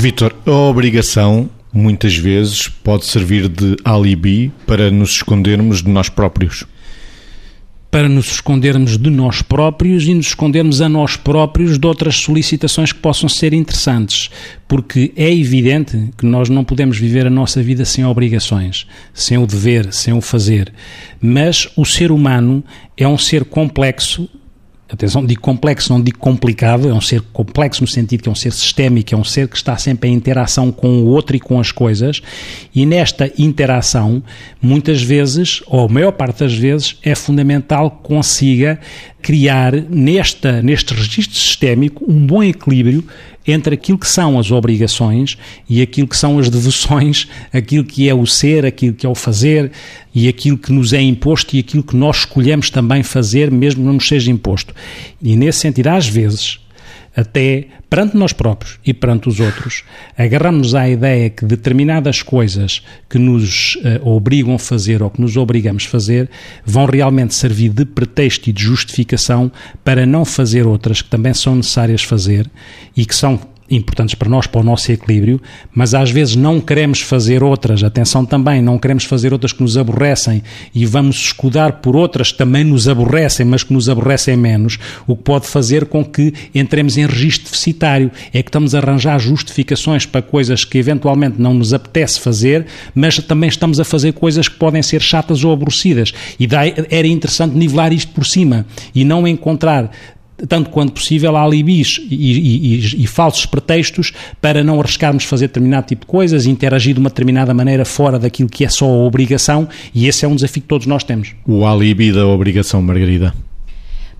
Vitor, a obrigação muitas vezes pode servir de alibi para nos escondermos de nós próprios. Para nos escondermos de nós próprios e nos escondermos a nós próprios de outras solicitações que possam ser interessantes. Porque é evidente que nós não podemos viver a nossa vida sem obrigações, sem o dever, sem o fazer. Mas o ser humano é um ser complexo atenção, digo complexo, não digo complicado, é um ser complexo no sentido que é um ser sistémico, é um ser que está sempre em interação com o outro e com as coisas, e nesta interação, muitas vezes, ou a maior parte das vezes, é fundamental que consiga criar nesta, neste registro sistémico um bom equilíbrio entre aquilo que são as obrigações e aquilo que são as devoções, aquilo que é o ser, aquilo que é o fazer e aquilo que nos é imposto e aquilo que nós escolhemos também fazer, mesmo não nos seja imposto. E nesse sentido, às vezes, até perante nós próprios e perante os outros, agarramos à ideia que determinadas coisas que nos uh, obrigam a fazer ou que nos obrigamos a fazer vão realmente servir de pretexto e de justificação para não fazer outras que também são necessárias fazer e que são importantes para nós, para o nosso equilíbrio, mas às vezes não queremos fazer outras, atenção também, não queremos fazer outras que nos aborrecem e vamos escudar por outras que também nos aborrecem, mas que nos aborrecem menos, o que pode fazer com que entremos em registro deficitário. É que estamos a arranjar justificações para coisas que eventualmente não nos apetece fazer, mas também estamos a fazer coisas que podem ser chatas ou aborrecidas. E daí era interessante nivelar isto por cima e não encontrar tanto quanto possível, há alibis e, e, e, falsos pretextos para não arriscarmos fazer determinado tipo de coisas, interagir de uma determinada maneira fora daquilo que é só a obrigação, e esse é um desafio que todos nós temos. O alibi da obrigação, Margarida.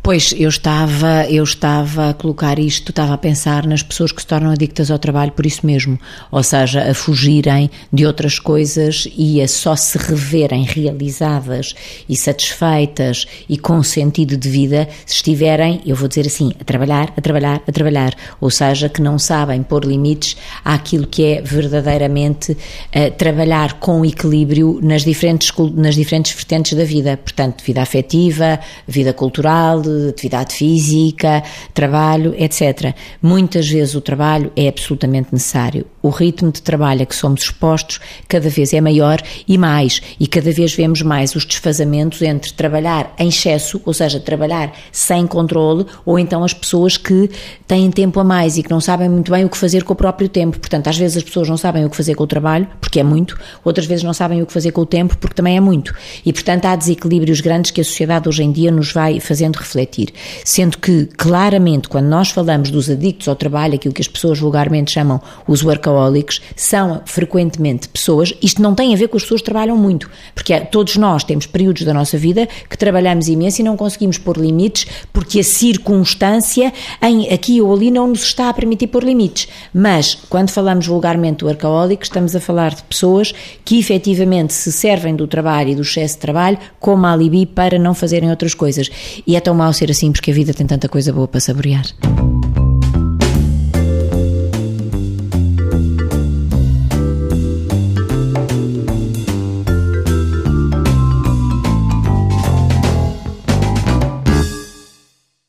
Pois, eu estava, eu estava a colocar isto, estava a pensar nas pessoas que se tornam adictas ao trabalho por isso mesmo, ou seja, a fugirem de outras coisas e a só se reverem realizadas e satisfeitas e com sentido de vida se estiverem, eu vou dizer assim, a trabalhar, a trabalhar, a trabalhar, ou seja, que não sabem pôr limites àquilo que é verdadeiramente uh, trabalhar com equilíbrio nas diferentes, nas diferentes vertentes da vida, portanto, vida afetiva, vida cultural, atividade física, trabalho, etc. Muitas vezes o trabalho é absolutamente necessário. O ritmo de trabalho a que somos expostos cada vez é maior e mais, e cada vez vemos mais os desfazamentos entre trabalhar em excesso, ou seja, trabalhar sem controle, ou então as pessoas que têm tempo a mais e que não sabem muito bem o que fazer com o próprio tempo. Portanto, às vezes as pessoas não sabem o que fazer com o trabalho, porque é muito, outras vezes não sabem o que fazer com o tempo, porque também é muito. E, portanto, há desequilíbrios grandes que a sociedade hoje em dia nos vai fazendo refletir refletir. Sendo que, claramente, quando nós falamos dos adictos ao trabalho, aquilo que as pessoas vulgarmente chamam os workaholics, são frequentemente pessoas, isto não tem a ver com as pessoas que trabalham muito, porque é, todos nós temos períodos da nossa vida que trabalhamos imenso e não conseguimos pôr limites, porque a circunstância em aqui ou ali não nos está a permitir pôr limites. Mas, quando falamos vulgarmente do workaholic, estamos a falar de pessoas que efetivamente se servem do trabalho e do excesso de trabalho como alibi para não fazerem outras coisas. E é tão mau ser assim porque a vida tem tanta coisa boa para saborear.